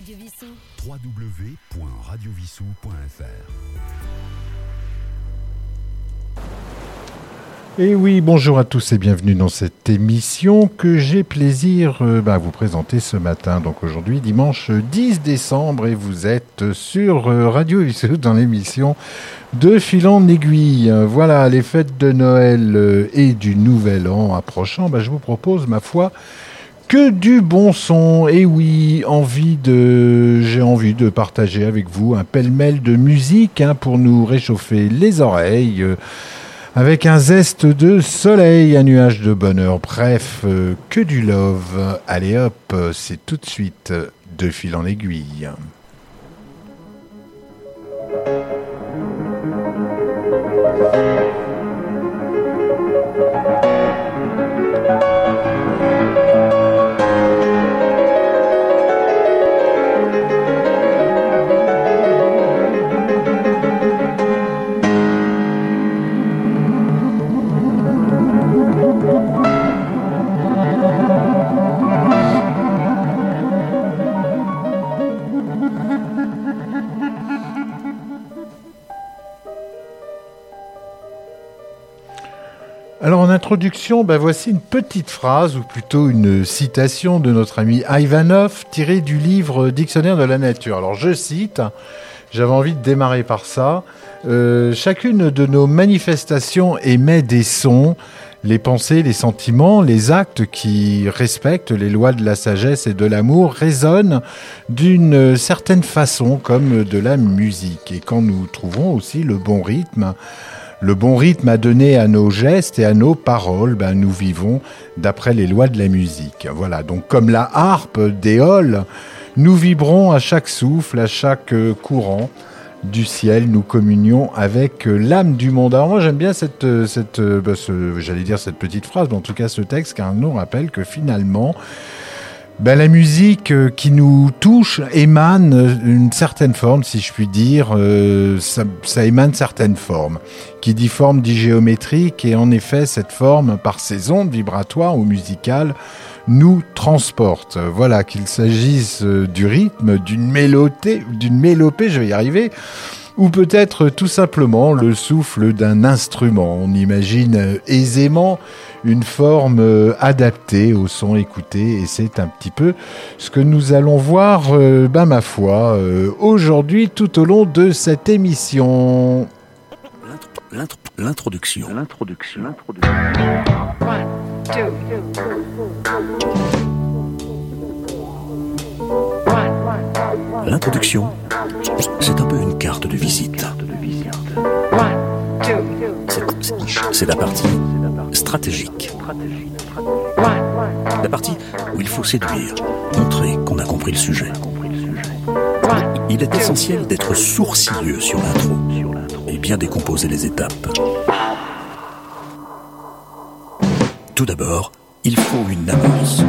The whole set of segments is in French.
Radio Vissou. Et oui, bonjour à tous et bienvenue dans cette émission que j'ai plaisir euh, bah, à vous présenter ce matin. Donc aujourd'hui, dimanche 10 décembre, et vous êtes sur euh, Radio Vissou dans l'émission de fil en aiguille. Voilà, les fêtes de Noël euh, et du Nouvel An approchant, bah, je vous propose, ma foi, que du bon son. Et oui, envie de, j'ai envie de partager avec vous un pêle-mêle de musique hein, pour nous réchauffer les oreilles. euh, avec un zeste de soleil, un nuage de bonheur, bref, euh, que du love. Allez hop, c'est tout de suite de fil en aiguille. Ben voici une petite phrase, ou plutôt une citation de notre ami Ivanov, tirée du livre Dictionnaire de la nature. Alors je cite, j'avais envie de démarrer par ça, Euh, chacune de nos manifestations émet des sons, les pensées, les sentiments, les actes qui respectent les lois de la sagesse et de l'amour résonnent d'une certaine façon comme de la musique. Et quand nous trouvons aussi le bon rythme, le bon rythme à donner à nos gestes et à nos paroles, ben, nous vivons d'après les lois de la musique. Voilà, donc comme la harpe d'éole, nous vibrons à chaque souffle, à chaque euh, courant du ciel, nous communions avec euh, l'âme du monde. Alors moi j'aime bien cette, euh, cette ce- j'allais dire cette petite phrase, mais en tout cas ce texte, car nous rappelle que finalement, ben, la musique euh, qui nous touche émane euh, une certaine forme, si je puis dire, euh, ça, ça émane certaines formes. Qui dit forme dit géométrique, et en effet, cette forme, par ses ondes vibratoires ou musicales, nous transporte. Voilà, qu'il s'agisse euh, du rythme, d'une mélopée, d'une mélopée, je vais y arriver, ou peut-être tout simplement le souffle d'un instrument. On imagine aisément une forme adaptée au son écouté et c'est un petit peu ce que nous allons voir, euh, ben, ma foi, euh, aujourd'hui tout au long de cette émission. L'intro- L'introduction. L'introduction. L'introduction, c'est un peu une carte de visite. C'est- la partie stratégique. La partie où il faut séduire, montrer qu'on a compris le sujet. Il est essentiel d'être sourcilleux sur l'intro et bien décomposer les étapes. Tout d'abord, il faut une amorce.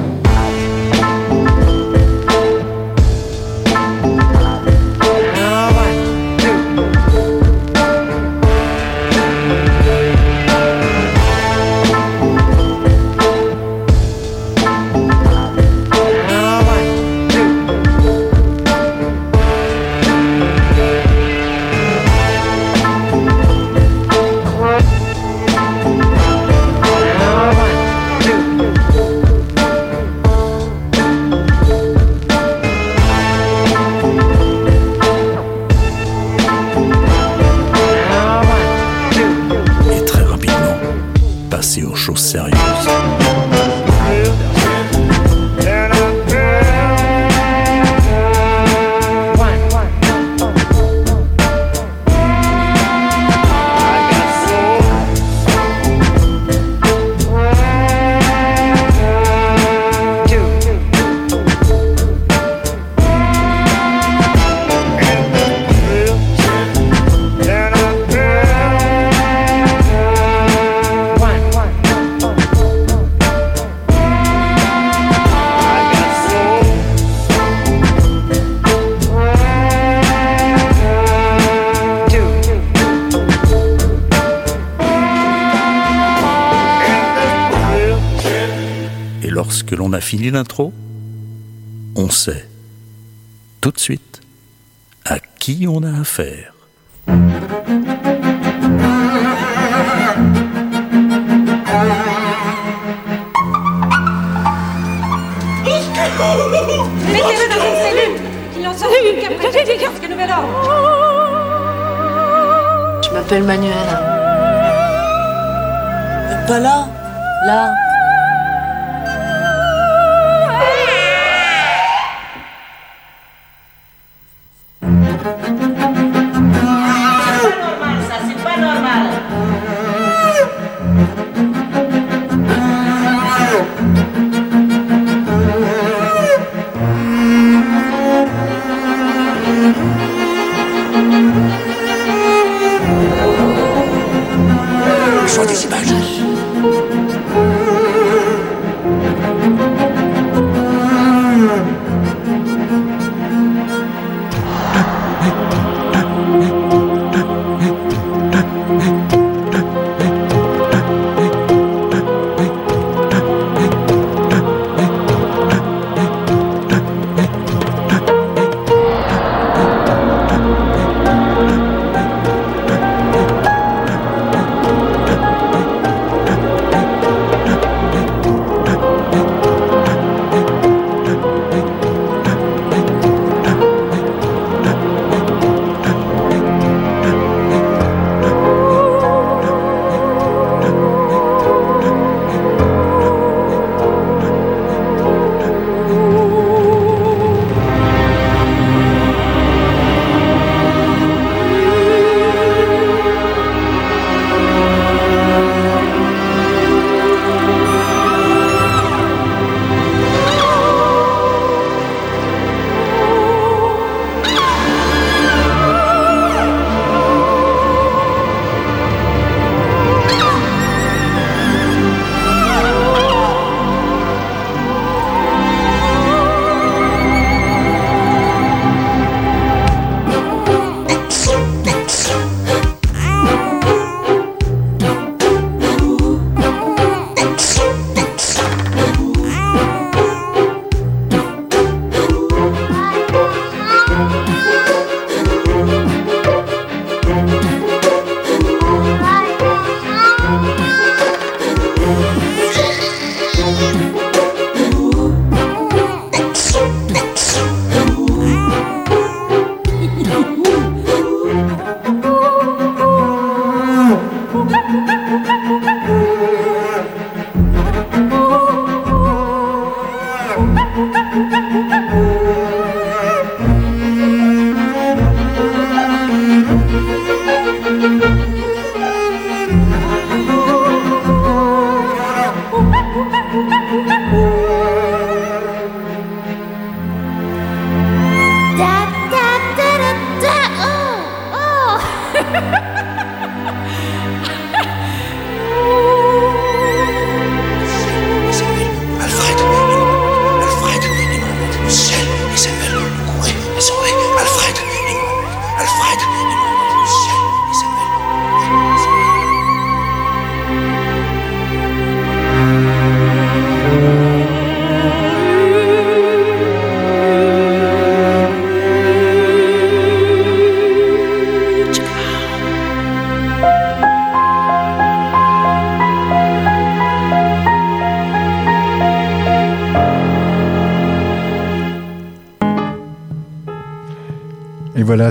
Fini l'intro, on sait tout de suite à qui on a affaire. Mettez-le dans une cellule Qu'il en sorte une qu'après jusqu'à nouvel ordre Je m'appelle Manuel. Pas là Là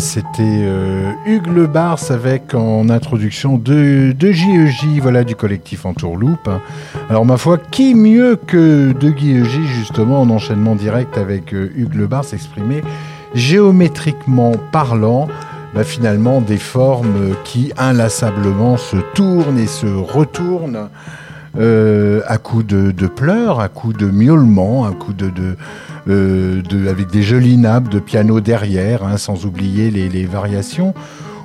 c'était euh, Hugues Le Bars avec en introduction de, de JEJ, voilà, du collectif Entourloupe. Alors, ma foi, qui mieux que de Guy EJ, justement, en enchaînement direct avec euh, Hugues Le Bars, exprimé géométriquement parlant, bah, finalement, des formes qui inlassablement se tournent et se retournent. Euh, à coups de, pleurs, à coups de miaulements, à coups de, euh, de, avec des jolies nappes de piano derrière, hein, sans oublier les, variations,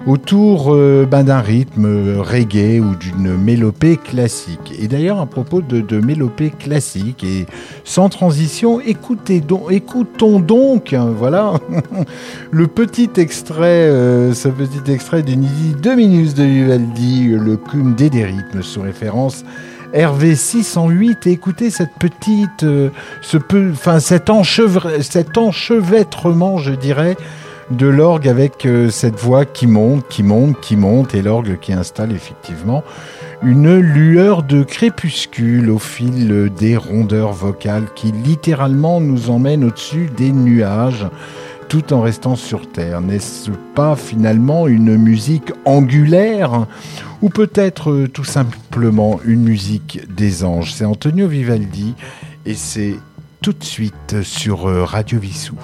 autour euh, ben, d'un rythme reggae ou d'une mélopée classique. Et d'ailleurs, à propos de, mélopée classique, et sans transition, écoutez donc, écoutons donc, hein, voilà, le petit extrait, ce petit extrait d'une Dominus de Vivaldi, le cum des rythmes, sous référence Hervé 608 et écoutez cette petite, euh, ce peu, enfin cet, enchevêtrement, je dirais, de l'orgue avec euh, cette voix qui monte, qui monte, qui monte et l'orgue qui installe effectivement une lueur de crépuscule au fil des rondeurs vocales qui littéralement nous emmène au-dessus des nuages tout en restant sur Terre. N'est-ce pas finalement une musique angulaire ou peut-être euh, tout simplement une musique des anges? C'est Antonio Vivaldi et c'est tout de suite sur euh, Radio Vissou.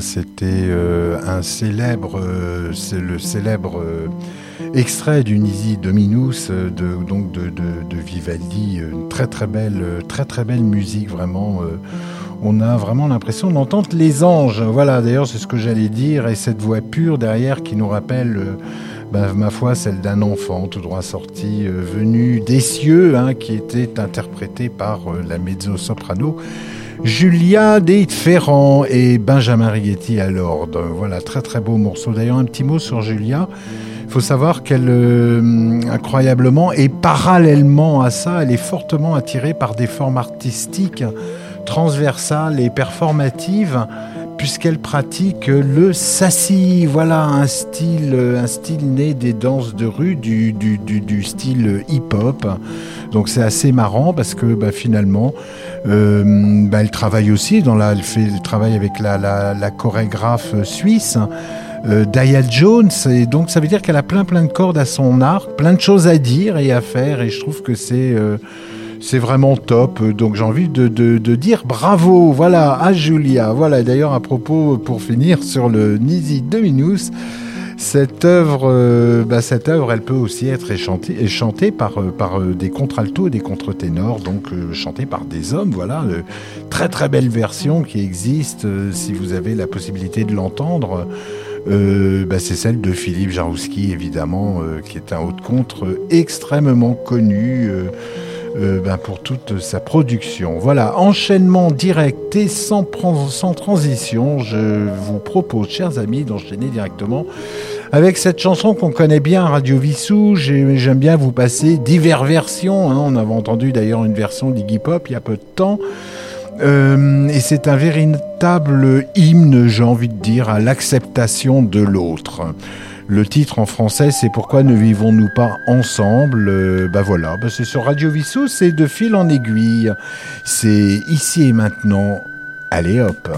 C'était euh, un célèbre, c'est le célèbre extrait du Nisi Dominus de, donc de, Vivaldi. Une très très belle, très très belle musique, vraiment. on a vraiment l'impression d'entendre les anges. Voilà, d'ailleurs, c'est ce que j'allais dire. Et cette voix pure derrière qui nous rappelle bah, ma foi, celle d'un enfant tout droit sorti, euh, venu des cieux, hein, qui était interprété par euh, la mezzo-soprano Julia De Ferrand et Benjamin Righetti à l'ordre. Voilà, très très beau morceau. D'ailleurs, un petit mot sur Julia. Il faut savoir qu'elle, euh, incroyablement, et parallèlement à ça, elle est fortement attirée par des formes artistiques transversales et performatives puisqu'elle pratique le sassi, voilà un style, un style né des danses de rue, du, style hip-hop. Donc c'est assez marrant parce que bah, finalement, euh, bah, elle travaille aussi dans la, elle fait le travail avec la, chorégraphe suisse. Euh, Jones et donc ça veut dire qu'elle a plein plein de cordes à son arc, plein de choses à dire et à faire et je trouve que c'est euh, c'est vraiment top. Donc j'ai envie de, dire bravo, voilà, à Julia. Voilà, d'ailleurs à propos, pour finir sur le Nisi Dominus, cette œuvre, euh, bah, cette œuvre, elle peut aussi être chantée, par, euh, par euh, des contraltos et des contre-ténors, donc chantée par des hommes. Voilà, très très belle version qui existe si vous avez la possibilité de l'entendre. Bah, c'est celle de Philippe Jarouski, évidemment, qui est un haut de contre extrêmement connu. Ben, pour toute sa production. Voilà, enchaînement direct et sans, sans transition. Je vous propose, chers amis, d'enchaîner directement avec cette chanson qu'on connaît bien, Radio Vissou. J'aime bien vous passer diverses versions. Hein. On avait entendu d'ailleurs une version d'Iggy Pop il y a peu de temps. Euh, et c'est un véritable hymne, j'ai envie de dire, à l'acceptation de l'autre. Le titre en français, c'est Pourquoi ne vivons-nous pas ensemble euh, Bah voilà, bah c'est sur Radio Vissou, c'est de fil en aiguille. C'est ici et maintenant. Allez hop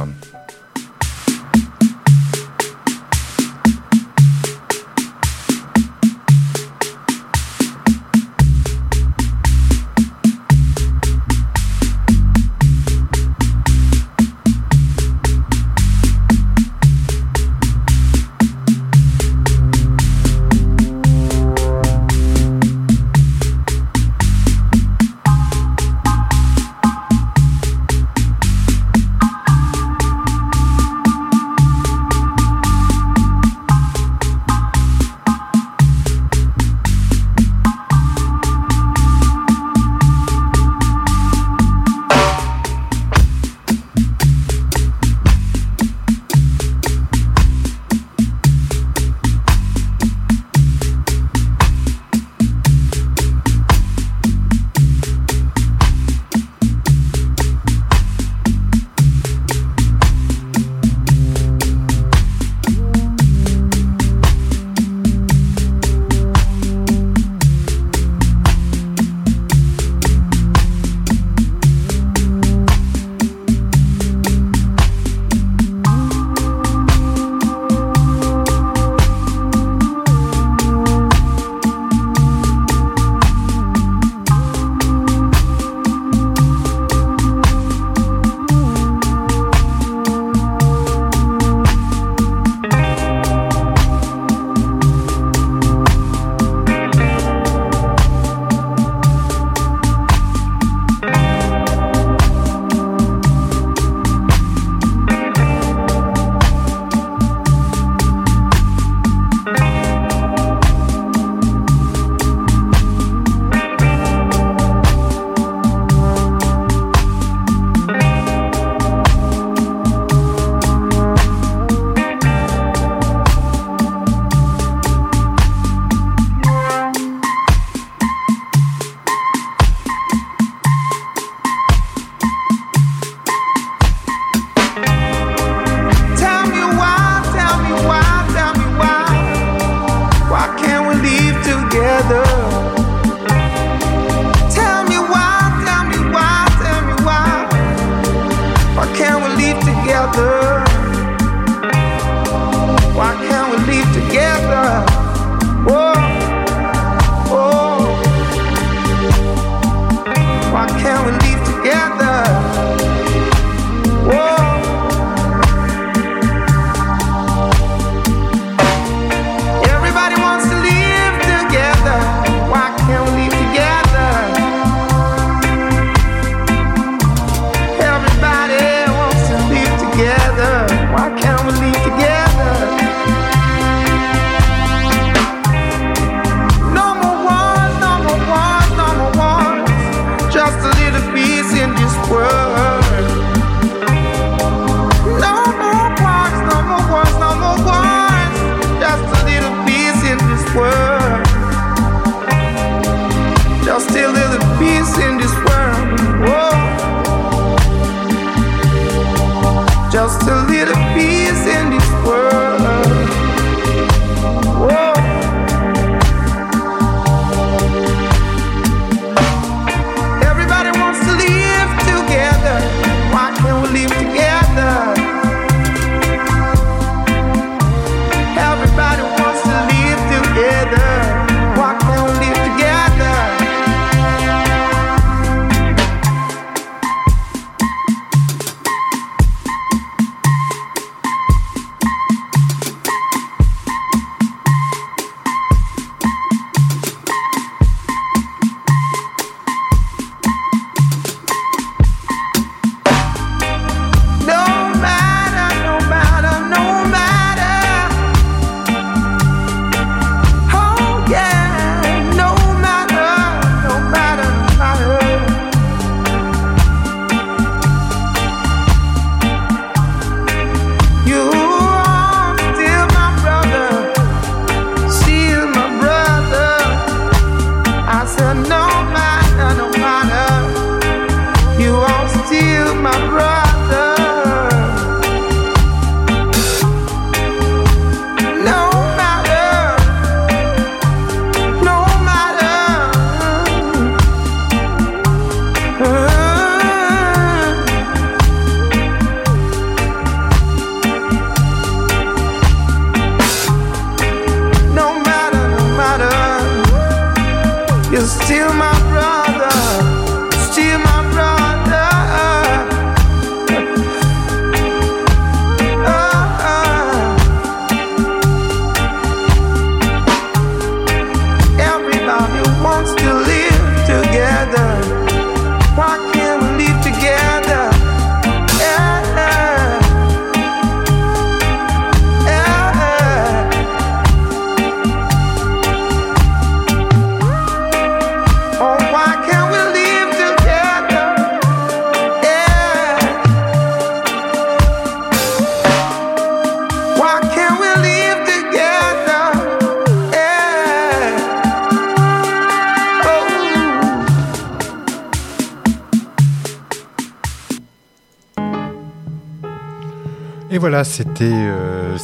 c'était euh,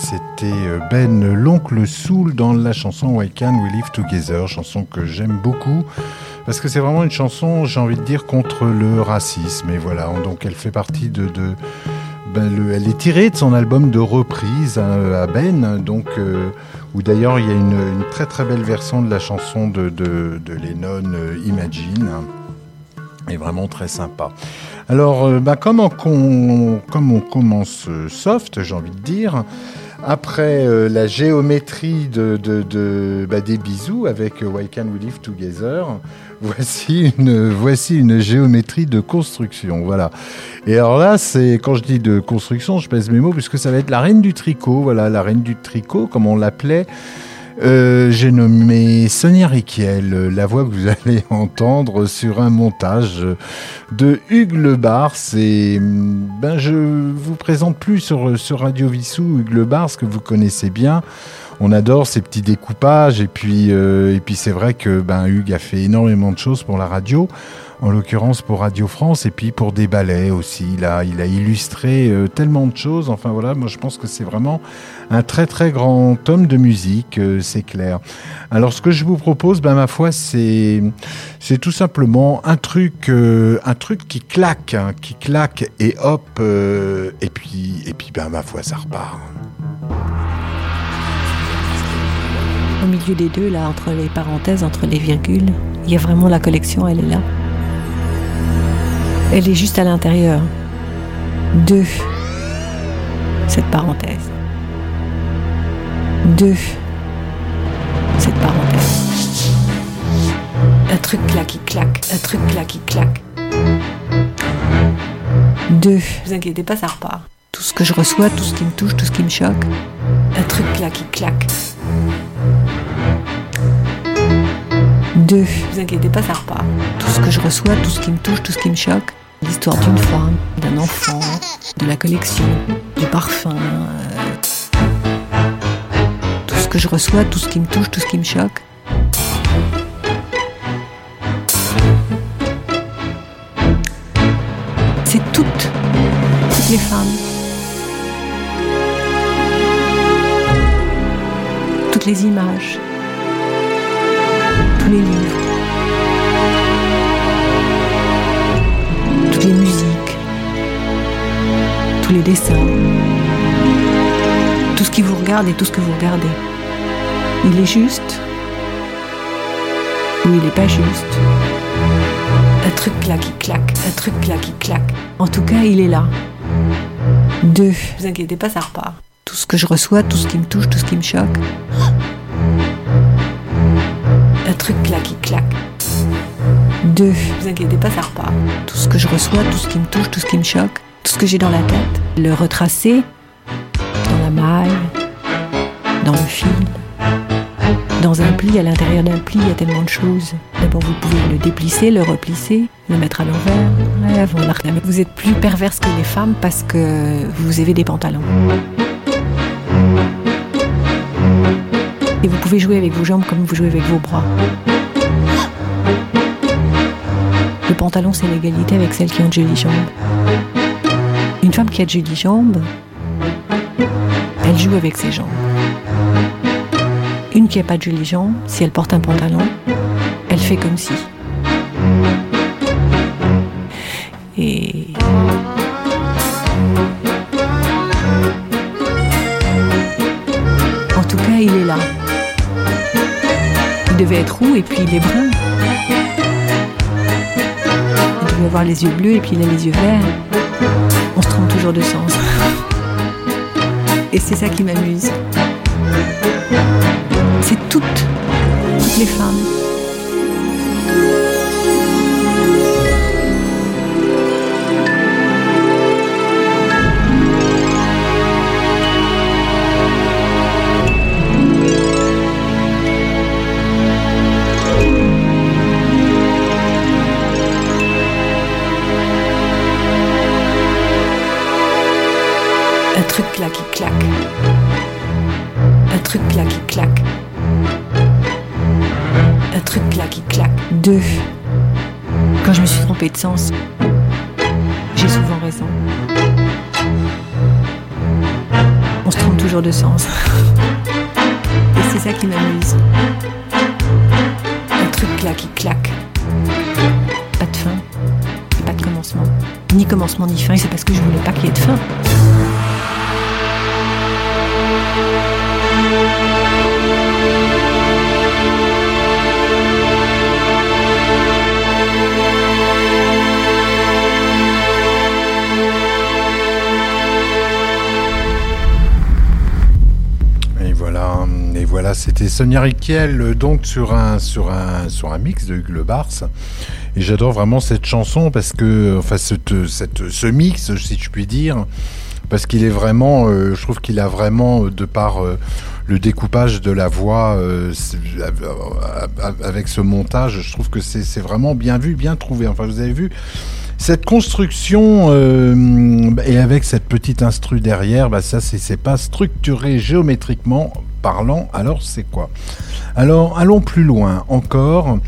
euh, Ben l'oncle Soul dans la chanson Why Can We Live Together, chanson que j'aime beaucoup parce que c'est vraiment une chanson, j'ai envie de dire, contre le racisme. Et voilà, donc elle fait partie de, ben, le- elle est tirée de son album de reprise à, Ben, donc euh, où d'ailleurs il y a une, très très belle version de la chanson de, de, de Lennon, euh, Imagine, est vraiment très sympa. Alors, euh, bah, comme, on, commence euh, soft, j'ai envie de dire, après euh, la géométrie de, bah, des bisous avec Why Can't We Live Together, voici une, voici une géométrie de construction. Voilà. Et alors là, c'est quand je dis de construction, je pèse mes mots puisque ça va être la reine du tricot. Voilà, la reine du tricot, comme on l'appelait. Euh, J'ai nommé Sonia Riquiel, la voix que vous allez entendre sur un montage de Hugues Lebars. Et hum, ben, je vous présente plus sur, Radio Vissou Hugues Lebars, que vous connaissez bien. On adore ces petits découpages. Et puis, euh, et puis c'est vrai que ben, Hugues a fait énormément de choses pour la radio en l'occurrence pour Radio France et puis pour des ballets aussi. Il a, il a illustré euh, tellement de choses. Enfin voilà, moi je pense que c'est vraiment un très très grand homme de musique, euh, c'est clair. Alors ce que je vous propose, ben ma foi, c'est tout simplement un truc, euh, qui claque, hein, qui claque et hop, et puis et puis ben ma foi, ça repart. Au milieu des deux, là, entre les parenthèses, entre les virgules, il y a vraiment la collection, elle est là. Elle est juste à l'intérieur de cette parenthèse. De cette parenthèse. Un truc là qui claque, un truc là qui claque. De. Vous inquiétez pas, ça repart. Tout ce que je reçois, tout ce qui me touche, tout ce qui me choque. Un truc là qui claque. Deux. Vous inquiétez pas, ça repart. Tout ce que je reçois, tout ce qui me touche, tout ce qui me choque. L'histoire d'une femme, d'un enfant, de la collection, du parfum. euh, Tout ce que je reçois, tout ce qui me touche, tout ce qui me choque. C'est toutes, toutes les femmes. Toutes les images tous les livres, les musiques, tous les dessins, tout ce qui vous regarde et tout ce que vous regardez. Il est juste ou il n'est pas juste. Un truc là qui claque, un truc là qui claque. En tout cas, il est là. Deux. Vous inquiétez pas, ça repart. Tout ce que je reçois, tout ce qui me touche, tout ce qui me choque. Un truc là qui claque. Deux. Vous inquiétez pas, ça repart. Tout ce que je reçois, tout ce qui me touche, tout ce qui me choque, tout ce que j'ai dans la tête, le retracer dans la maille, dans le fil, dans un pli, à l'intérieur d'un pli, il y a tellement de choses. D'abord, vous pouvez le déplisser, le replisser, le mettre à l'envers. Mais Vous êtes plus perverse que les femmes parce que vous avez des pantalons. Et vous pouvez jouer avec vos jambes comme vous jouez avec vos bras. Le pantalon, c'est l'égalité avec celles qui ont de jolies jambes. Une femme qui a de jolies jambes, elle joue avec ses jambes. Une qui n'a pas de jolies jambes, si elle porte un pantalon, elle fait comme si. Et en tout cas, il est là. Il devait être roux et puis il est brun. Avoir les yeux bleus et puis il a les yeux verts. On se trompe toujours de sens. Et c'est ça qui m'amuse. C'est toutes, toutes les femmes. Quand je me suis trompée de sens, j'ai souvent raison. On se trompe toujours de sens. Et c'est ça qui m'amuse. Un truc là qui claque. Pas de fin, pas de commencement. Ni commencement ni fin, et c'est parce que je voulais pas qu'il y ait de fin. C'était Sonia Riquel, euh, donc sur un sur un sur un mix de Hugues Le. Et j'adore vraiment cette chanson parce que, enfin, cette, ce mix, si je puis dire, parce qu'il est vraiment, euh, je trouve qu'il a vraiment, euh, de par le découpage de la voix, avec ce montage, je trouve que c'est vraiment bien vu, bien trouvé. Enfin, vous avez vu. Cette construction et avec cette petite instru derrière, bah ça c'est pas structuré géométriquement Alors c'est quoi? Alors allons plus loin encore.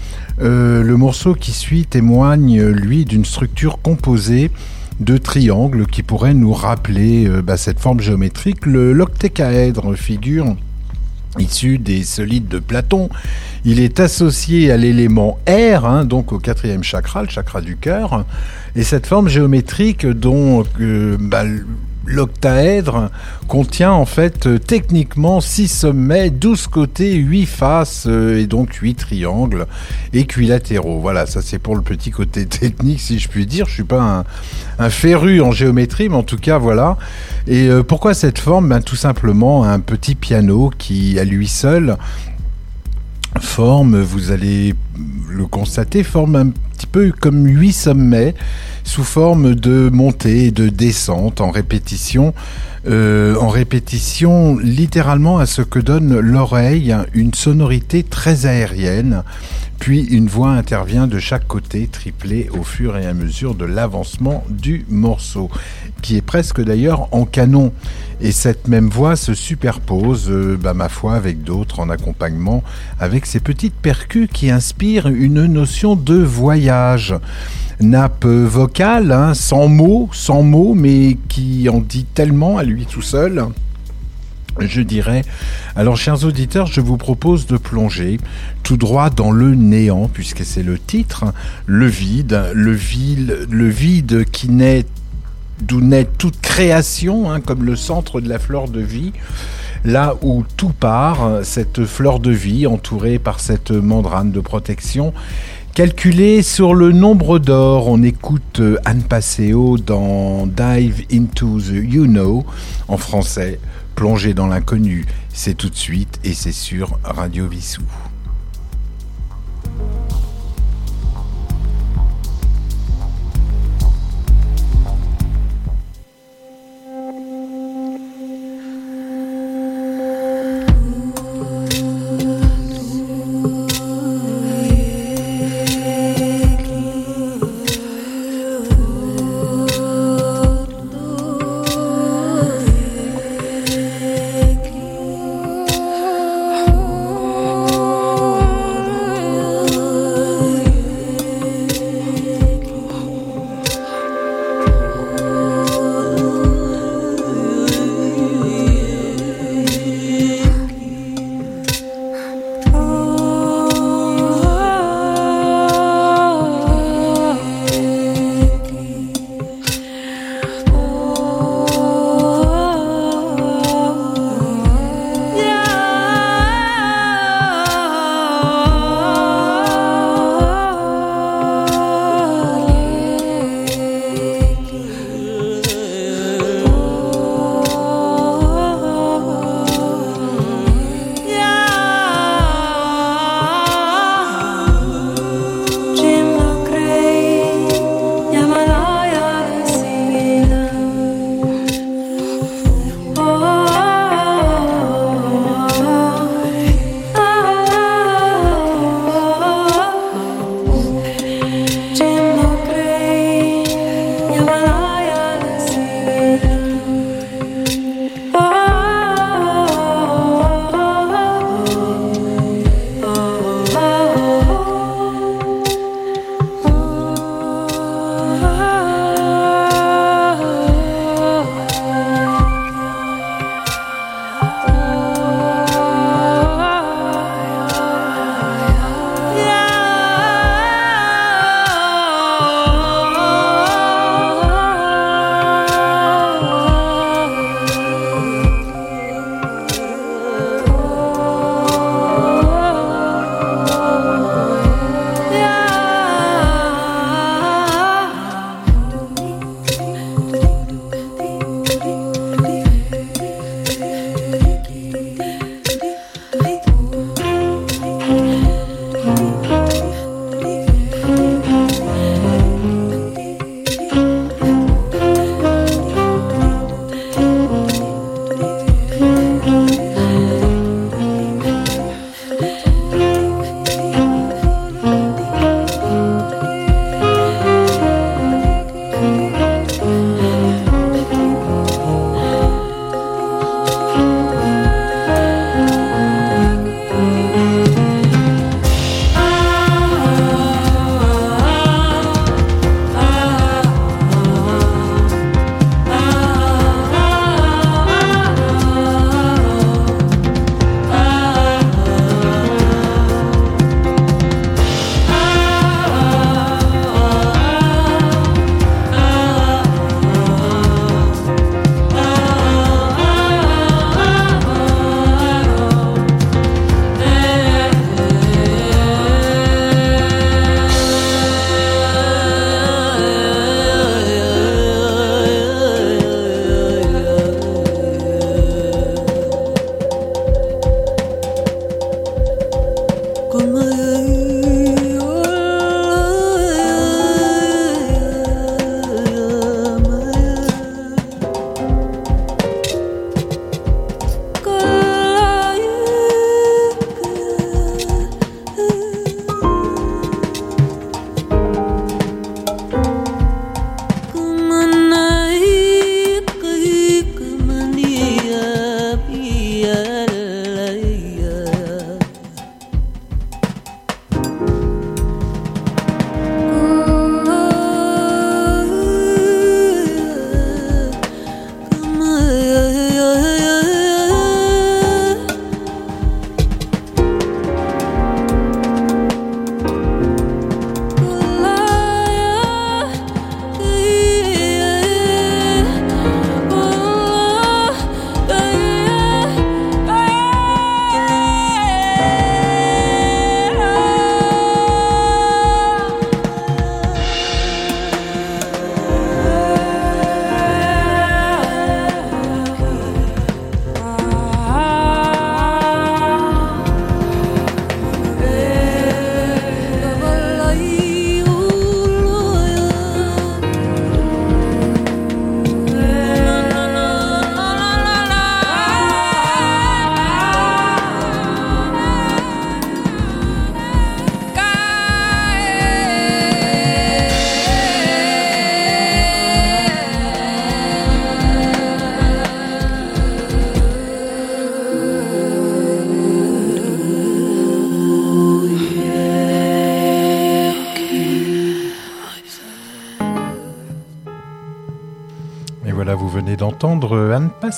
Euh, le morceau qui suit témoigne lui d'une structure composée de triangles qui pourrait nous rappeler euh, bah, cette forme géométrique. Le l'octécaèdre figure issu des solides de Platon. Il est associé à l'élément R, hein, donc au quatrième chakra, le chakra du cœur. Et cette forme géométrique dont euh, bah, l'octaèdre contient en fait euh, techniquement 6 sommets, 12 côtés, 8 faces euh, et donc 8 triangles équilatéraux. Voilà, ça c'est pour le petit côté technique si je puis dire. Je suis pas un, un féru en géométrie, mais en tout cas voilà. Et euh, pourquoi cette forme? Ben, Tout simplement un petit piano qui à lui seul forme, vous allez le constater, forme un petit peu comme huit sommets sous forme de montée et de descente en répétition, euh, en répétition littéralement à ce que donne l'oreille, une sonorité très aérienne, puis une voix intervient de chaque côté, triplée au fur et à mesure de l'avancement du morceau, qui est presque d'ailleurs en canon. Et cette même voix se superpose, euh, bah, ma foi, avec d'autres en accompagnement, avec ces petites percus qui inspirent une notion de voyage. Nappe vocale, hein, sans mots, sans mots, mais qui en dit tellement à lui tout seul je dirais. Alors, chers auditeurs, je vous propose de plonger tout droit dans le néant, puisque c'est le titre, le vide, le vide, le vide qui naît d'où naît toute création, hein, comme le centre de la fleur de vie, là où tout part, cette fleur de vie entourée par cette membrane de protection. Calculée sur le nombre d'or, on écoute Anne Passeo dans Dive into the You Know en français. Plonger dans l'inconnu, c'est tout de suite et c'est sur Radio Vissou.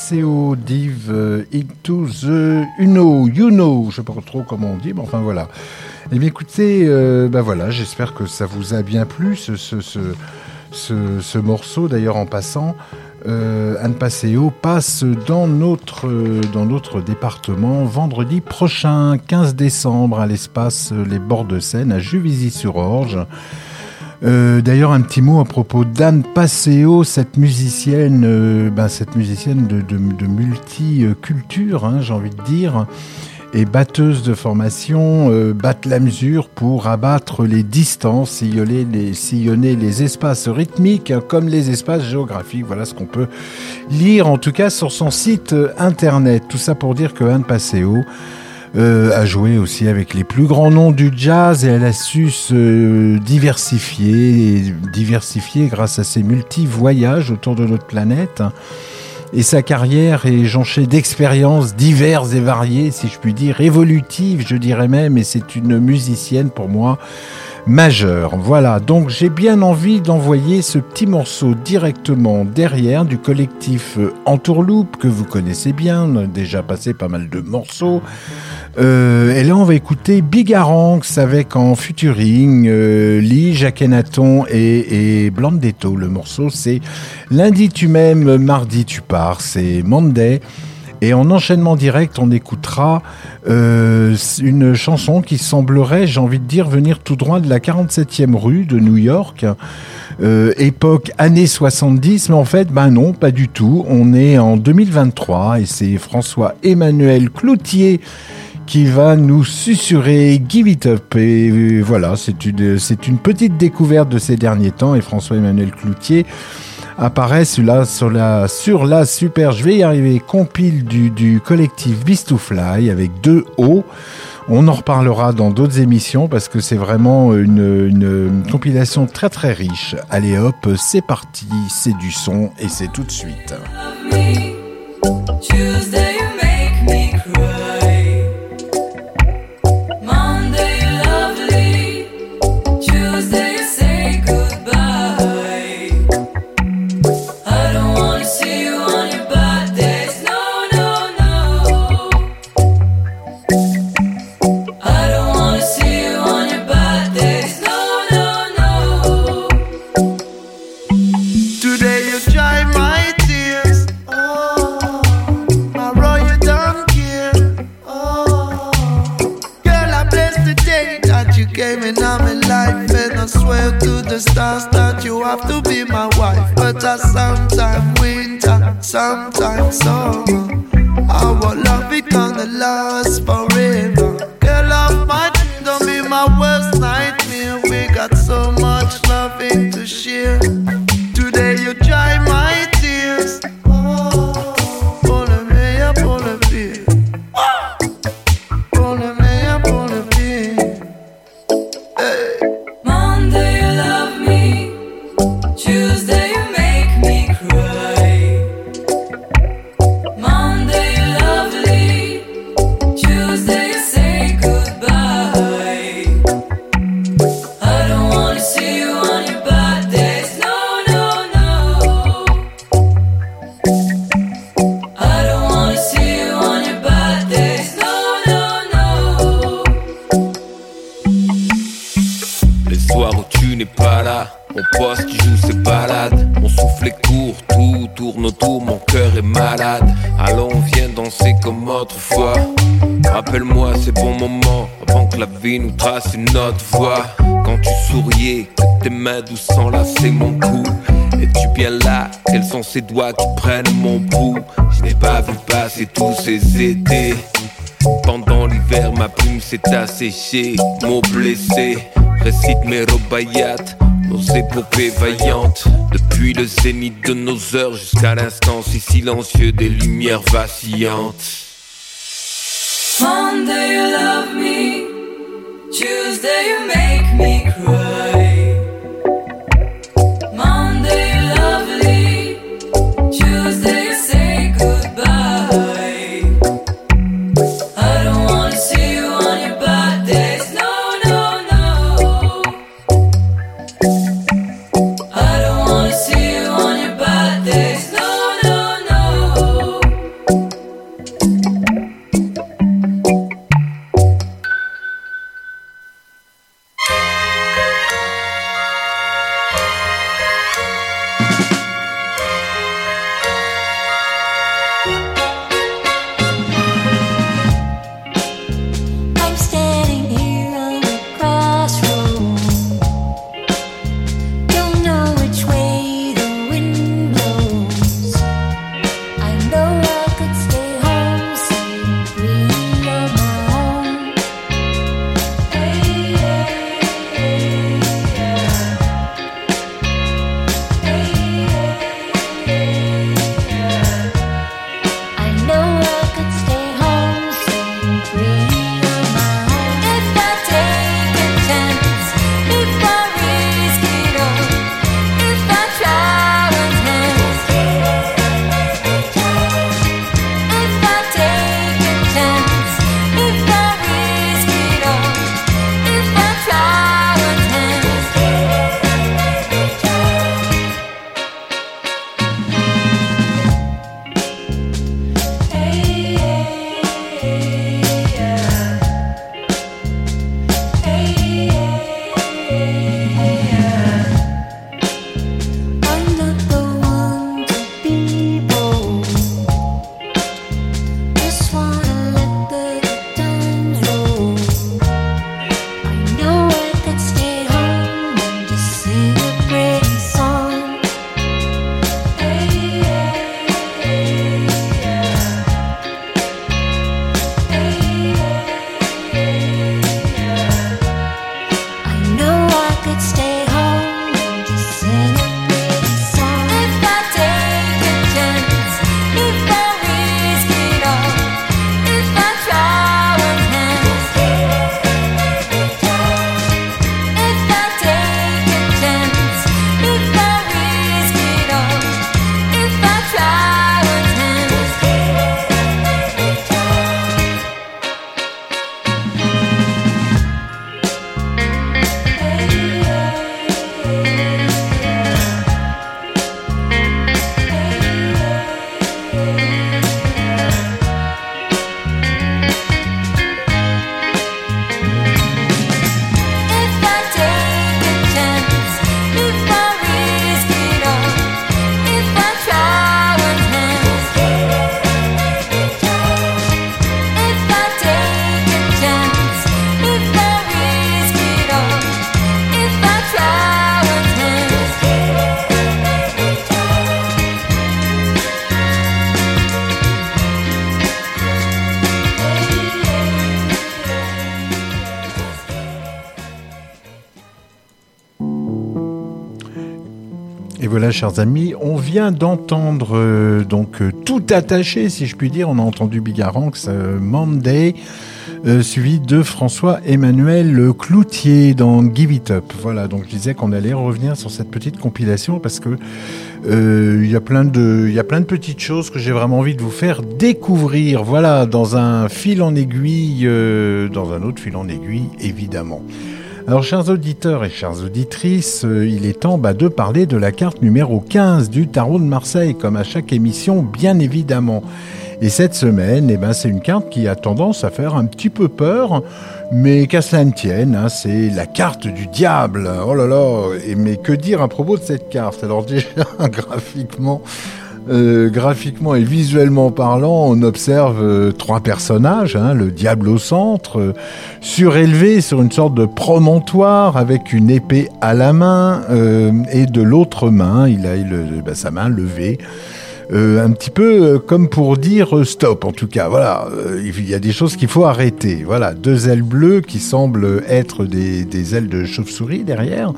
Passeo, Div euh, Into the Uno, You know, je sais pas trop comment on dit, mais enfin voilà. Eh bien écoutez, euh, bah voilà, j'espère que ça vous a bien plu ce, ce, ce morceau. D'ailleurs, en passant, euh, Anne Passeo passe dans notre, dans notre département vendredi prochain, 15 décembre, à l'espace Les Bords de Seine, à Juvisy-sur-Orge. Euh, D'ailleurs, un petit mot à propos d'Anne Passeo, cette musicienne, euh, ben, cette musicienne de, de, de multiculture, hein, j'ai envie de dire, et batteuse de formation, euh, batte la mesure pour abattre les distances, sillonner les, espaces rythmiques hein, comme les espaces géographiques. Voilà ce qu'on peut lire, en tout cas sur son site internet. Tout ça pour dire que Anne Passeo euh, a joué aussi avec les plus grands noms du jazz et elle a su se diversifier, diversifier grâce à ses multi-voyages autour de notre planète. Et sa carrière est jonchée d'expériences diverses et variées, si je puis dire, évolutives, je dirais même, et c'est une musicienne pour moi majeure. Voilà, donc j'ai bien envie d'envoyer ce petit morceau directement derrière du collectif Entourloupe, que vous connaissez bien, on a déjà passé pas mal de morceaux. Euh, et là, on va écouter Bigaranx avec en featuring euh, Lee, Jacquenaton et, et Blandetto. Le morceau, c'est Lundi tu m'aimes, mardi tu pars. C'est Monday. Et en enchaînement direct, on écoutera euh, une chanson qui semblerait, j'ai envie de dire, venir tout droit de la 47e rue de New York. Euh, époque années 70, mais en fait, ben non, pas du tout. On est en 2023 et c'est François-Emmanuel Cloutier qui va nous susurrer Give It Up. Et voilà, c'est une, petite découverte de ces derniers temps. Et François-Emmanuel Cloutier apparaît sur la, sur la, super, je vais y arriver, compile du, collectif Beast to Fly avec deux O. On en reparlera dans d'autres émissions parce que c'est vraiment une, compilation très très riche. Allez hop, c'est parti, c'est du son et c'est tout de suite. Stars that you have to be my wife. But I sometime winter, sometimes summer. Our love it gonna last forever. Girl, of my dream, don't be my worst nightmare. We got so much loving to share. Today you dry my trace une autre voie. Quand tu souriais, que tes mains douces s'enlaçaient mon cou. Es-tu bien là? Quels sont ces doigts qui prennent mon pouls Je n'ai pas vu passer tous ces étés. Pendant l'hiver, ma plume s'est asséchée, mots blessés. Récite mes robayats, nos épopées vaillantes. Depuis le zénith de nos heures jusqu'à l'instant si silencieux des lumières vacillantes. Monday you love me, Tuesday you make chers amis, on vient d'entendre euh, donc euh, tout attaché, si je puis dire. On a entendu Bigaranx euh, Monday, suivi de François Emmanuel Cloutier dans Give It Up. Voilà, donc je disais qu'on allait revenir sur cette petite compilation parce que euh, il y a plein de, il y a plein de petites choses que j'ai vraiment envie de vous faire découvrir. Voilà, dans un fil en aiguille, dans un autre fil en aiguille, évidemment. Alors, chers auditeurs et chères auditrices, euh, il est temps bah, de parler de la carte numéro 15 du Tarot de Marseille, comme à chaque émission, bien évidemment. Et cette semaine, eh ben, c'est une carte qui a tendance à faire un petit peu peur, mais qu'à cela ne tienne, hein, c'est la carte du diable. Oh là là, et, mais que dire à propos de cette carte? Alors déjà, graphiquement, euh, graphiquement et visuellement parlant, on observe euh, trois personnages, hein, le diable au centre, euh, surélevé sur une sorte de promontoire avec une épée à la main et de l'autre main, il a bah, sa main levée. Un petit peu comme pour dire stop en tout cas voilà. Il y a des choses qu'il faut arrêter. Voilà deux ailes bleues qui semblent être des ailes de chauve-souris derrière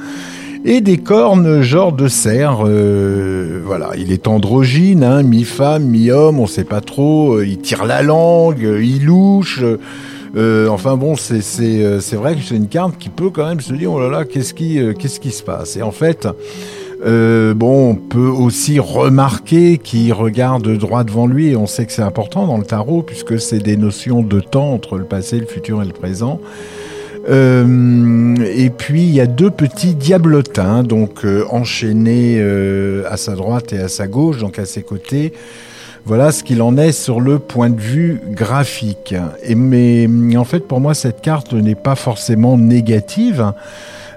et des cornes genre de cerf. euh, voilà, il est androgyne, hein, mi-femme, mi-homme, on sait pas trop. euh, il tire la langue, euh, il louche. enfin bon, c'est vrai que c'est une carte qui peut quand même se dire oh là là, qu'est-ce qui qu'est-ce qui se passe? Et en fait. Bon, on peut aussi remarquer qu'il regarde droit devant lui, et on sait que c'est important dans le tarot, puisque c'est des notions de temps entre le passé, le futur et le présent. Euh, et puis il y a deux petits diablotins, donc euh, enchaînés euh, à sa droite et à sa gauche, donc à ses côtés. Voilà ce qu'il en est sur le point de vue graphique. Et mais en fait, pour moi, cette carte n'est pas forcément négative.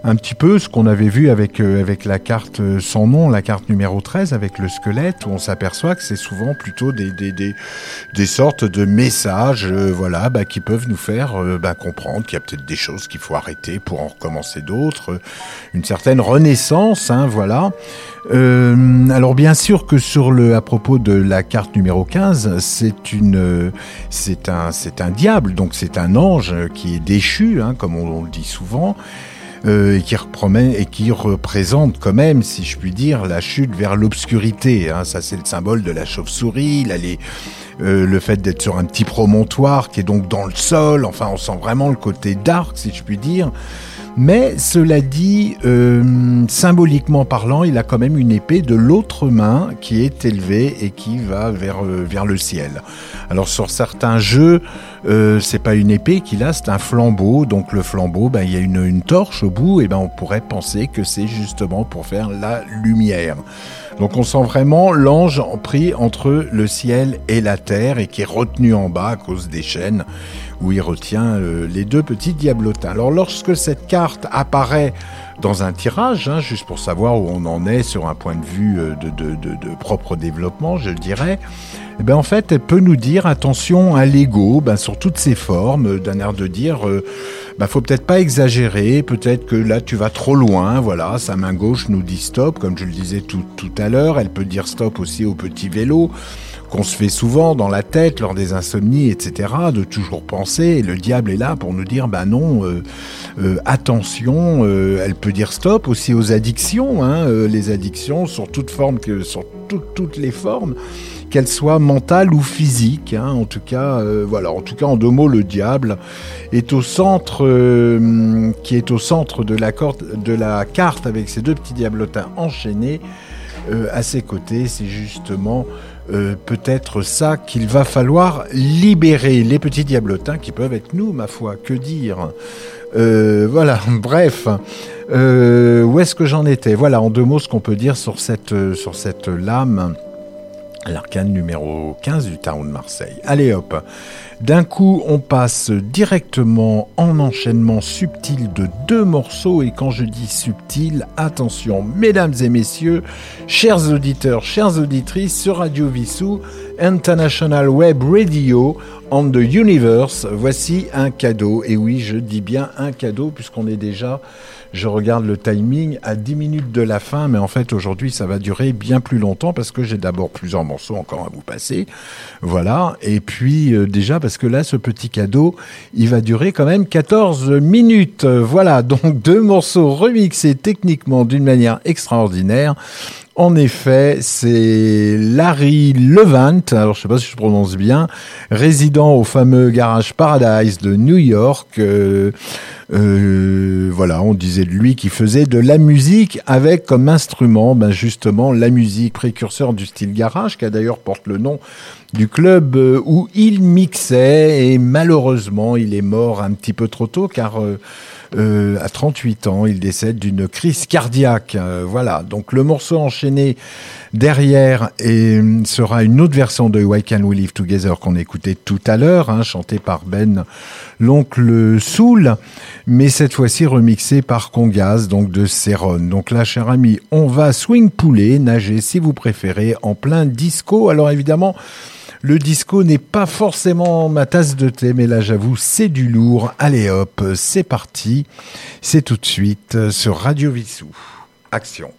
Un petit peu ce qu'on avait vu avec, euh, avec la carte euh, sans nom, la carte numéro 13, avec le squelette, où on s'aperçoit que c'est souvent plutôt des, des, des, des sortes de messages euh, voilà, bah, qui peuvent nous faire euh, bah, comprendre qu'il y a peut-être des choses qu'il faut arrêter pour en recommencer d'autres. euh, Une certaine renaissance, hein, voilà. Alors bien sûr que sur le à propos de la carte numéro 15, c'est une c'est un c'est un diable donc c'est un ange qui est déchu hein, comme on le dit souvent. Euh, et qui repromet et qui représente quand même, si je puis dire, la chute vers l'obscurité. Hein. Ça, c'est le symbole de la chauve-souris. Là, euh, le fait d'être sur un petit promontoire qui est donc dans le sol. Enfin, on sent vraiment le côté dark, si je puis dire. Mais cela dit, euh, symboliquement parlant, il a quand même une épée de l'autre main qui est élevée et qui va vers, euh, vers le ciel. Alors sur certains jeux, euh, c'est pas une épée qu'il a, c'est un flambeau. Donc le flambeau, ben, il y a une, une torche au bout, et ben on pourrait penser que c'est justement pour faire la lumière. Donc on sent vraiment l'ange pris entre le ciel et la terre et qui est retenu en bas à cause des chaînes où il retient euh, les deux petits diablotins. Alors lorsque cette carte apparaît dans un tirage, hein, juste pour savoir où on en est sur un point de vue euh, de, propre développement, je dirais, eh ben en fait, elle peut nous dire attention à l'ego, ben, sur toutes ses formes, euh, d'un air de dire, euh, ben, faut peut-être pas exagérer, peut-être que là tu vas trop loin, voilà, sa main gauche nous dit stop, comme je le disais tout, tout à l'heure, elle peut dire stop aussi au petit vélo, qu'on se fait souvent dans la tête lors des insomnies, etc., de toujours penser, le diable est là pour nous dire, ben non, euh, euh, attention, euh, elle peut dire stop aussi aux addictions, hein, les addictions sur toute forme, sur tout- toutes les formes, qu'elles soient mentales ou physiques, hein, en tout cas, voilà, en tout cas, en deux mots, le diable est au centre, qui est au centre de la, de la carte avec ses deux petits diablotins enchaînés, à ses côtés, c'est justement euh, peut-être ça qu'il va falloir libérer les petits diablotins qui peuvent être nous, ma foi, que dire? Euh, Voilà, bref. Euh, où est-ce que j'en étais? Voilà, en deux mots, ce qu'on peut dire sur cette, sur cette lame, l'arcane numéro 15 du tarot de Marseille. Allez hop d'un coup, on passe directement en enchaînement subtil de deux morceaux. Et quand je dis subtil, attention, mesdames et messieurs, chers auditeurs, chères auditrices, sur Radio Vissou, International Web Radio on the Universe, voici un cadeau. Et oui, je dis bien un cadeau, puisqu'on est déjà, je regarde le timing, à 10 minutes de la fin. Mais en fait, aujourd'hui, ça va durer bien plus longtemps, parce que j'ai d'abord plusieurs morceaux encore à vous passer. Voilà. Et puis, euh, déjà, parce que là, ce petit cadeau, il va durer quand même 14 minutes. Voilà, donc deux morceaux remixés techniquement d'une manière extraordinaire. En effet, c'est Larry Levant, alors je sais pas si je prononce bien, résident au fameux garage Paradise de New York. Euh, euh, voilà, on disait de lui qui faisait de la musique avec comme instrument, ben justement, la musique précurseur du style garage, qui d'ailleurs porte le nom du club euh, où il mixait et malheureusement il est mort un petit peu trop tôt car euh, euh, à 38 ans il décède d'une crise cardiaque. Euh, voilà, donc le morceau enchaîné derrière et, euh, sera une autre version de Why Can We Live Together qu'on écoutait tout à l'heure, hein, chantée par Ben l'oncle Soul, mais cette fois-ci remixé par Congas, donc de Céron. Donc là, cher ami, on va swing poulet, nager si vous préférez, en plein disco. Alors évidemment, le disco n'est pas forcément ma tasse de thé, mais là j'avoue, c'est du lourd. Allez hop, c'est parti. C'est tout de suite sur Radio Vissou. Action.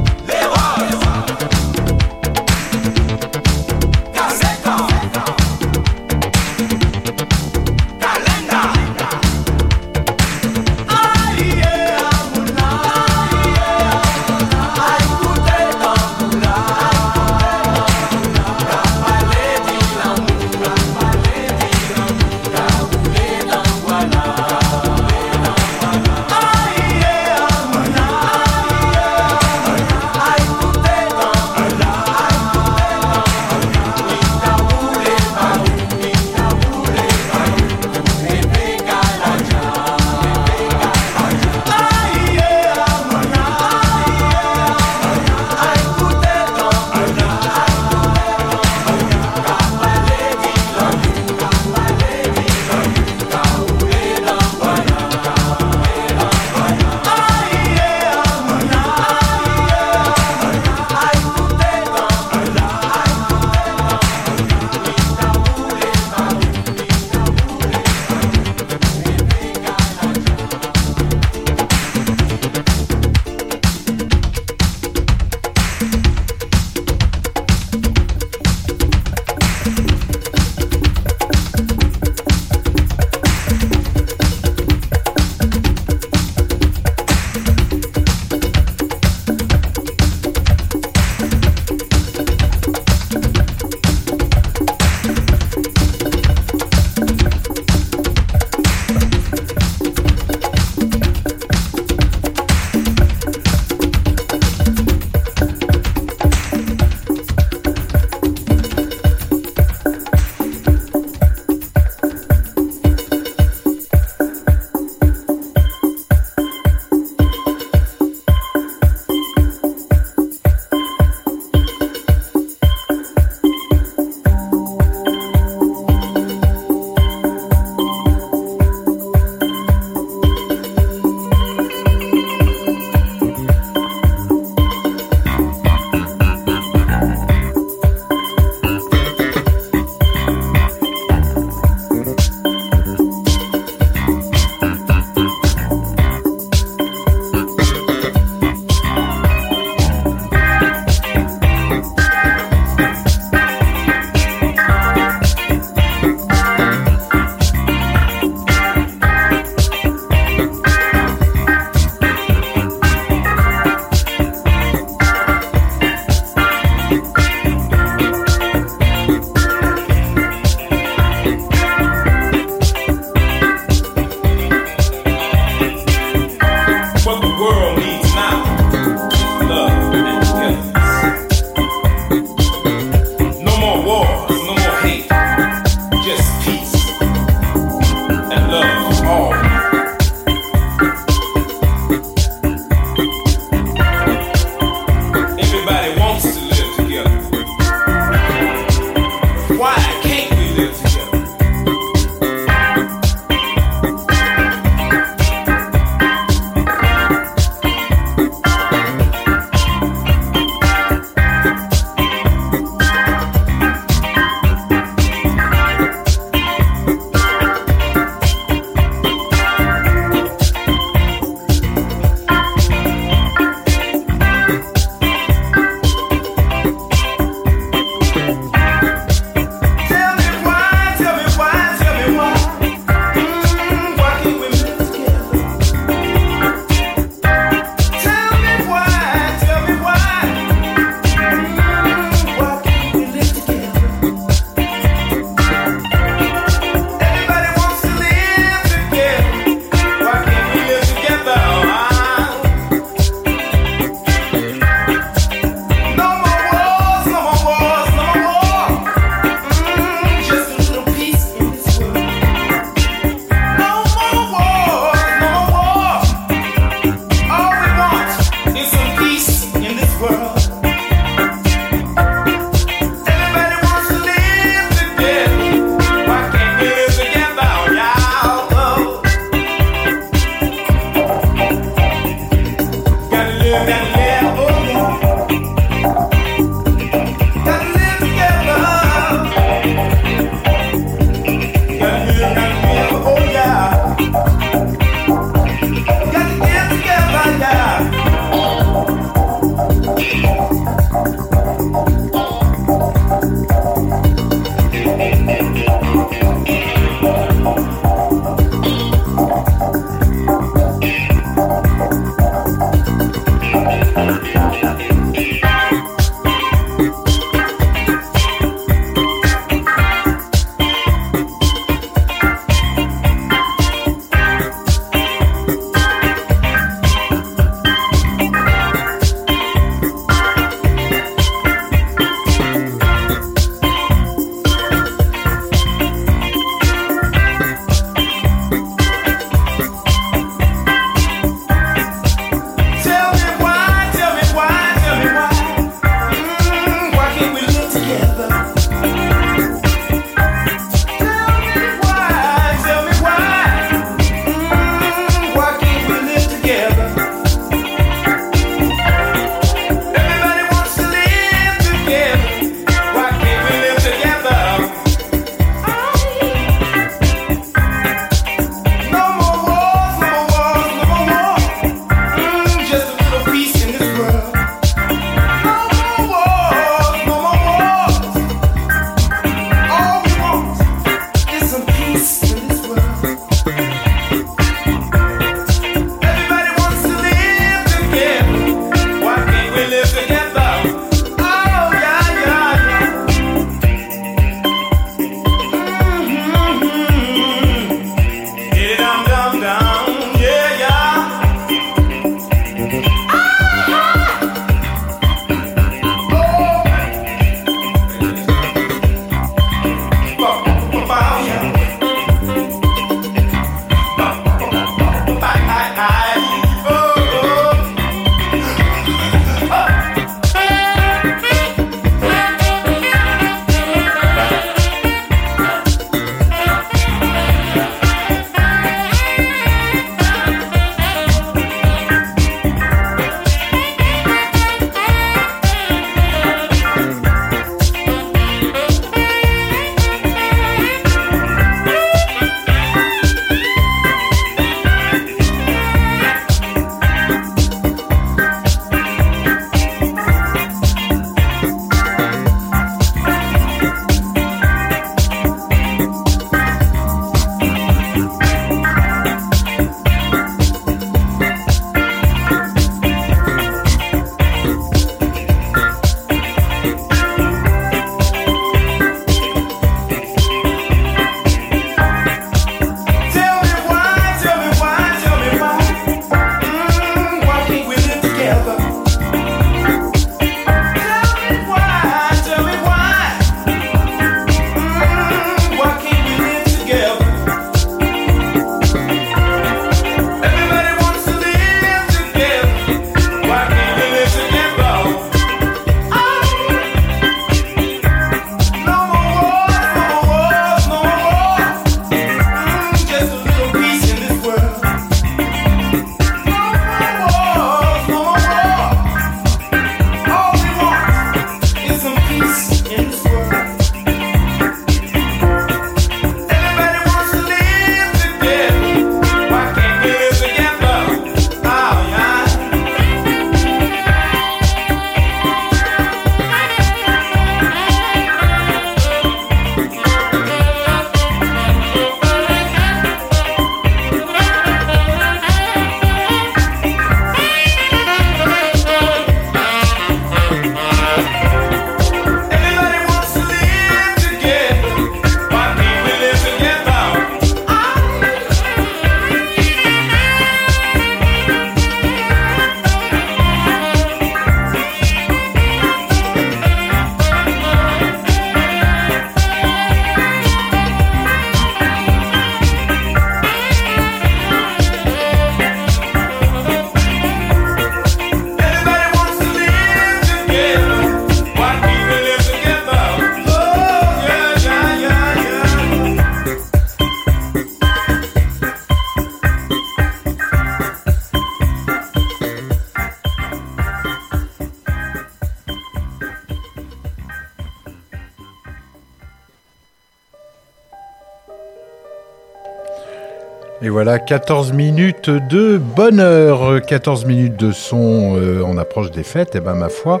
Et voilà, 14 minutes de bonheur, 14 minutes de son, euh, on approche des fêtes, et ben ma foi,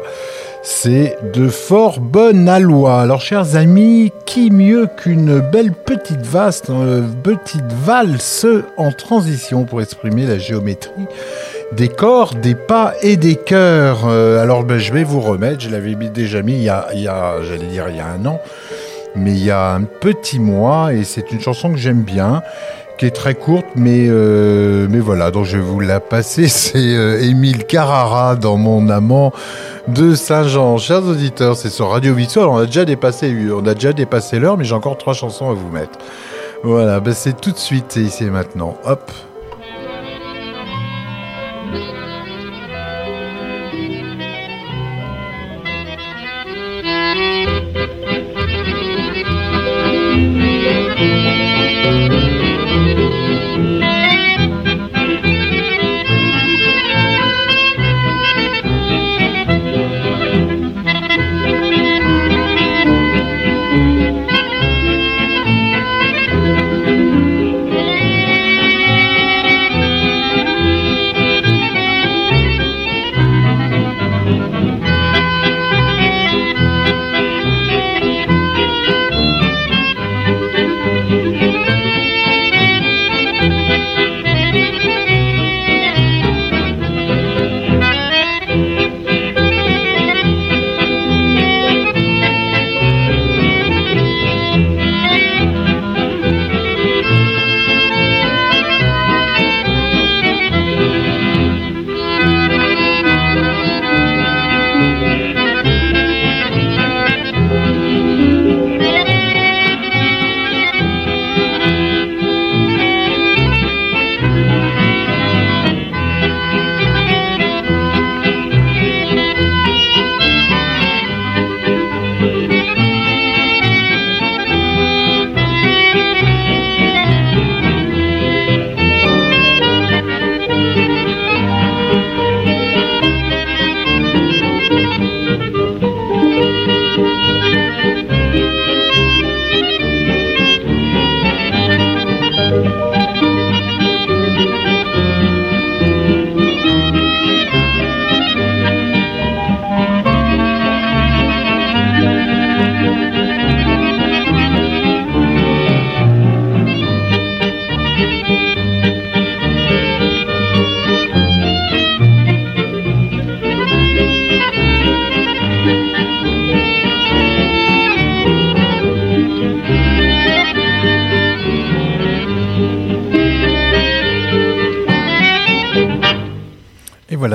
c'est de fort bonne aloi. Alors chers amis, qui mieux qu'une belle petite vaste, euh, valse en transition pour exprimer la géométrie des corps, des pas et des cœurs? Euh, alors ben, je vais vous remettre, je l'avais déjà mis il y a, il y a j'allais dire il y a un an, mais il y a un petit mois, et c'est une chanson que j'aime bien qui est très courte, mais euh, mais voilà, donc je vais vous la passer. C'est euh, Émile Carrara dans Mon amant de Saint-Jean. Chers auditeurs, c'est sur Radio Vissol. On a déjà dépassé, on a déjà dépassé l'heure, mais j'ai encore trois chansons à vous mettre. Voilà, ben c'est tout de suite, c'est ici et maintenant. Hop.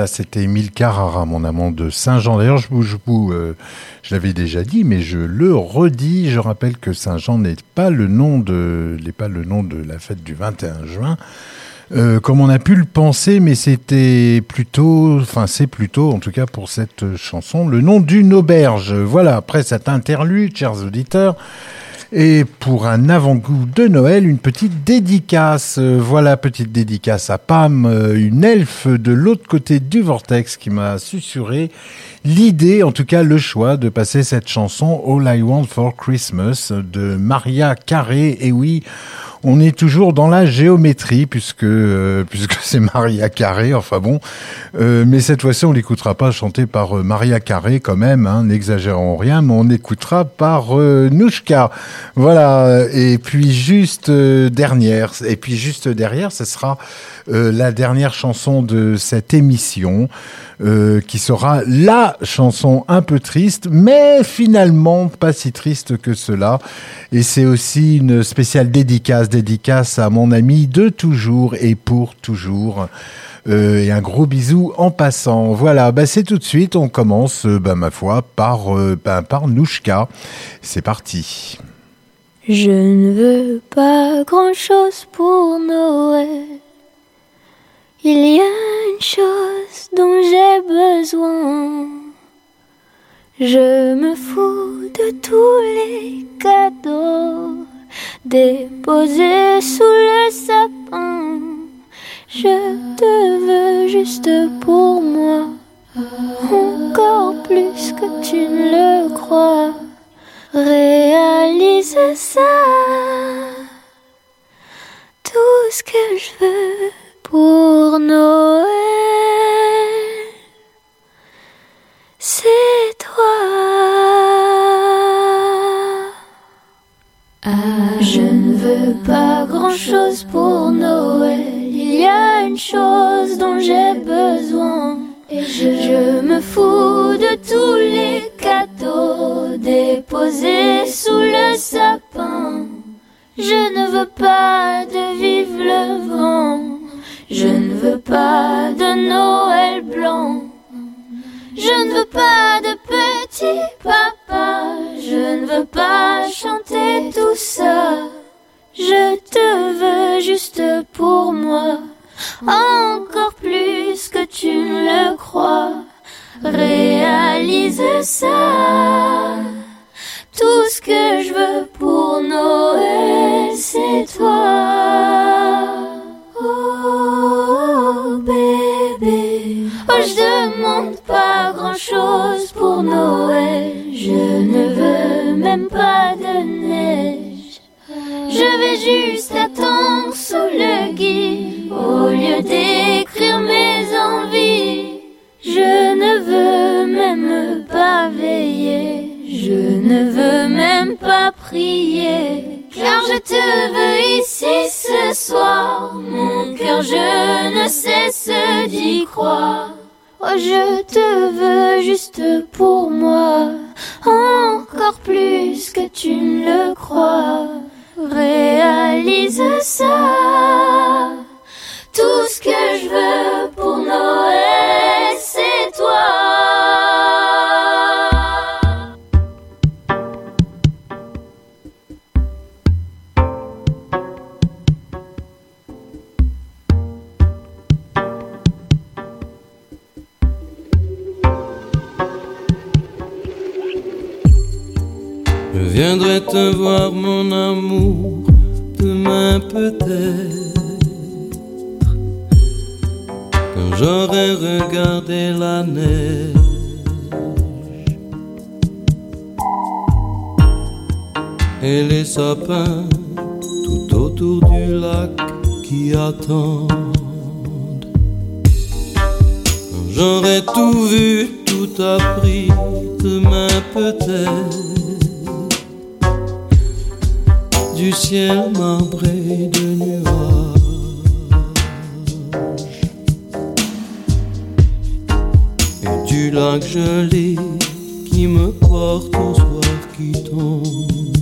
C'était Émile Carrara, mon amant de Saint-Jean. D'ailleurs, je je, euh, je l'avais déjà dit, mais je le redis. Je rappelle que Saint-Jean n'est pas le nom de, pas le nom de la fête du 21 juin. Euh, comme on a pu le penser, mais c'était plutôt, enfin c'est plutôt, en tout cas pour cette chanson, le nom d'une auberge. Voilà, après cet interlude, chers auditeurs, et pour un avant-goût de Noël, une petite dédicace. Euh, Voilà, petite dédicace à Pam, euh, une elfe de l'autre côté du vortex qui m'a susurré l'idée, en tout cas le choix, de passer cette chanson All I Want for Christmas de Maria Carré. Et oui, on est toujours dans la géométrie puisque euh, puisque c'est Maria Carré. Enfin bon, euh, mais cette fois-ci on l'écoutera pas chanter par euh, Maria Carré quand même. Hein, N'exagérons rien, mais on écoutera par Nouchka. Voilà. Et puis juste dernière, et puis juste derrière, ce sera euh, la dernière chanson de cette émission. euh, qui sera la chanson un peu triste, mais finalement pas si triste que cela. Et c'est aussi une spéciale dédicace, dédicace à mon ami de toujours et pour toujours. Euh, et un gros bisou en passant. Voilà, bah c'est tout de suite. On commence, bah, ma foi, par, bah, par Nouchka. C'est parti. Je ne veux pas grand-chose pour Noël. Il y a une chose dont j'ai besoin. Je me fous de tous les cadeaux déposés sous le sapin. Je te veux juste pour moi, encore plus que tu ne le crois. Réalise ça. Tout ce que je veux pour Noël, c'est toi. Ah, je ne veux pas grand-chose pour Noël. Il y a une chose dont j'ai besoin. Et je, je me fous de tous les cadeaux déposés sous le sapin. Je ne veux pas de vive le vent. Je ne veux pas de Noël blanc. Je ne veux pas de petit papa. Je ne veux pas chanter tout ça. Je te veux juste pour moi. Encore plus que tu ne le crois. Réalise ça. Tout ce que je veux pour Noël, c'est toi. Oh je demande pas grand chose pour Noël. Je ne veux même pas de neige. Je vais juste attendre sous le gui au lieu d'écrire mes envies. Je ne veux même pas veiller. Je ne veux même pas prier, car je te veux ici ce soir. Mon cœur, je ne cesse d'y croire. Oh, je te veux juste pour moi, encore plus que tu ne le crois. Réalise ça. Tout ce que je veux pour Noël, c'est toi. Te voir mon amour demain peut-être. Quand j'aurai regardé la neige Et les sapins tout autour du lac qui attendent. Quand j'aurai tout vu, tout appris demain peut-être du ciel marbré de nuages et du lac gelé qui me porte au soir qui tombe.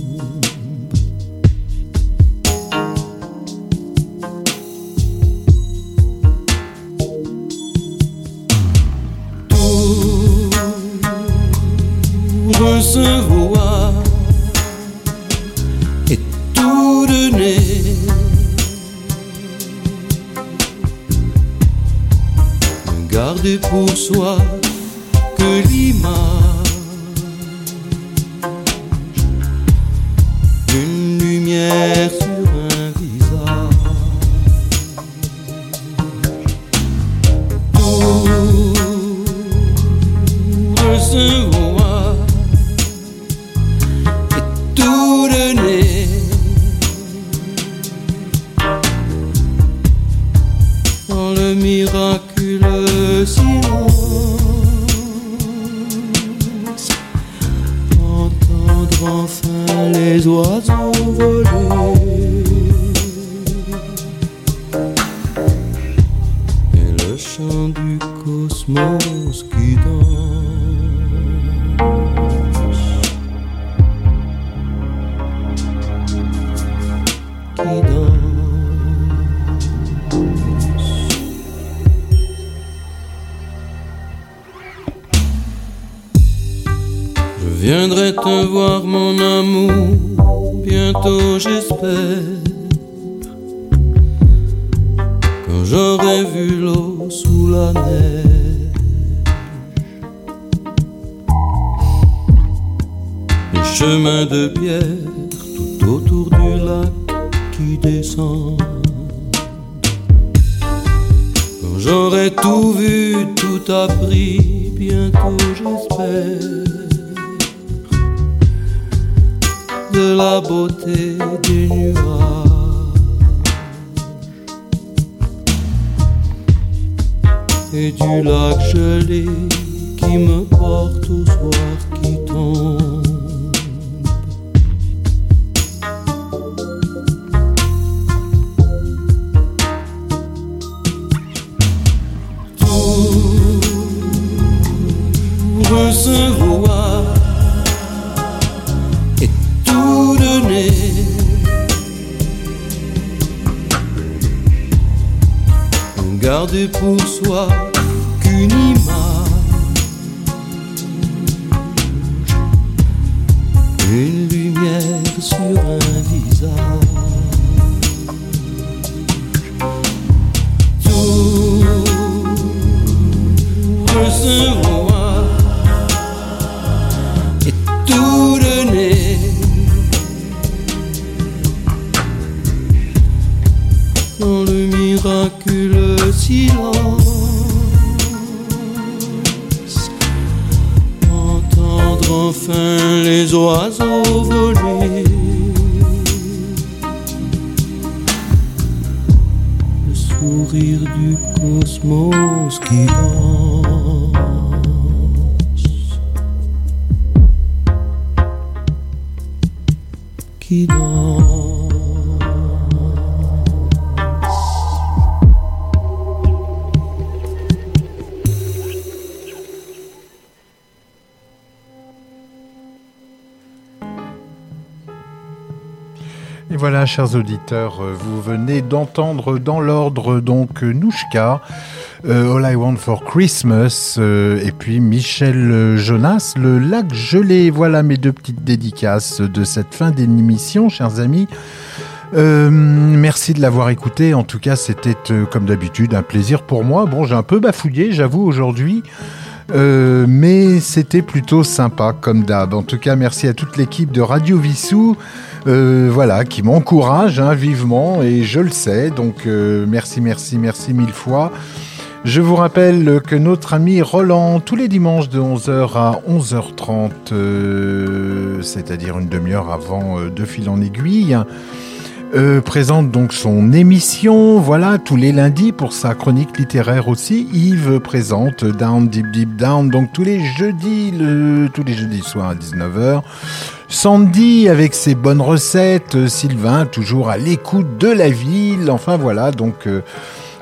Et du lac gelé qui me porte au soir qui tombe. por soi chers auditeurs, euh, vous venez d'entendre dans l'ordre donc Nouchka, euh, All I Want for Christmas, euh, et puis Michel Jonas, le lac gelé. Voilà mes deux petites dédicaces de cette fin d'émission, chers amis. Merci de l'avoir écouté. En tout cas, c'était comme d'habitude un plaisir pour moi. Bon, j'ai un peu bafouillé, j'avoue, aujourd'hui. Mais c'était plutôt sympa comme d'hab. En tout cas, merci à toute l'équipe de Radio Vissou, euh, voilà, qui m'encourage hein, vivement et je le sais. Donc euh, merci, merci, merci mille fois. Je vous rappelle que notre ami Roland, tous les dimanches de 11h à 11h30, euh, c'est-à-dire une demi-heure avant de fil en aiguille, euh, présente donc son émission, voilà, tous les lundis pour sa chronique littéraire aussi. Yves présente Down Deep Deep Down, donc tous les jeudis, le, tous les jeudis soirs à 19h. Sandy avec ses bonnes recettes, Sylvain toujours à l'écoute de la ville, enfin voilà, donc euh,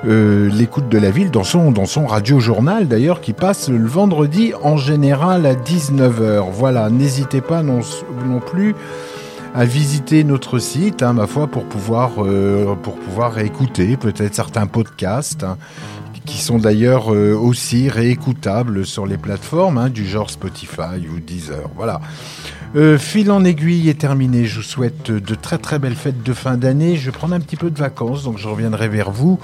euh, l'écoute de la ville dans son, dans son radio-journal d'ailleurs qui passe le vendredi en général à 19h. Voilà, n'hésitez pas non plus à visiter notre site, hein, ma foi, pour pouvoir, euh, pour pouvoir écouter peut-être certains podcasts. hein, qui sont d'ailleurs euh, aussi réécoutables sur les plateformes hein, du genre Spotify ou Deezer. Voilà. Euh, fil en aiguille est terminé. Je vous souhaite de très très belles fêtes de fin d'année. Je vais prendre un petit peu de vacances, donc je reviendrai vers vous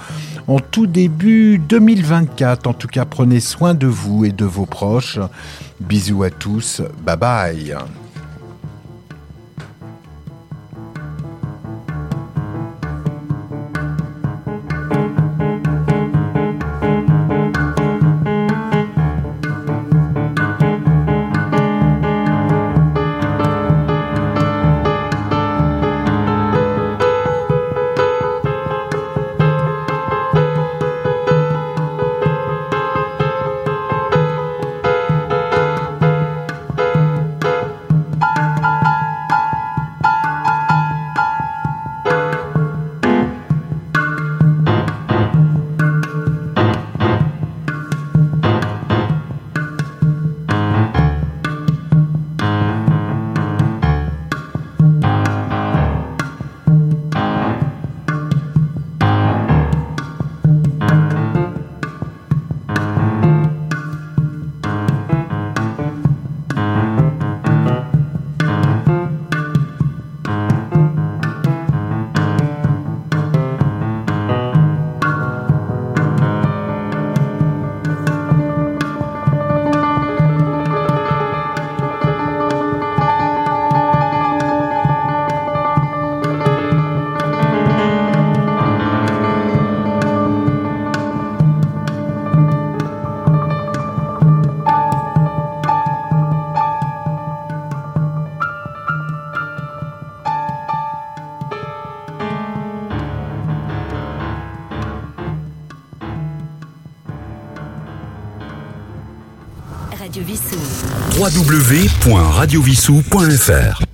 en tout début 2024. En tout cas, prenez soin de vous et de vos proches. Bisous à tous. Bye bye. Radio Vissou. www.radiovissou.fr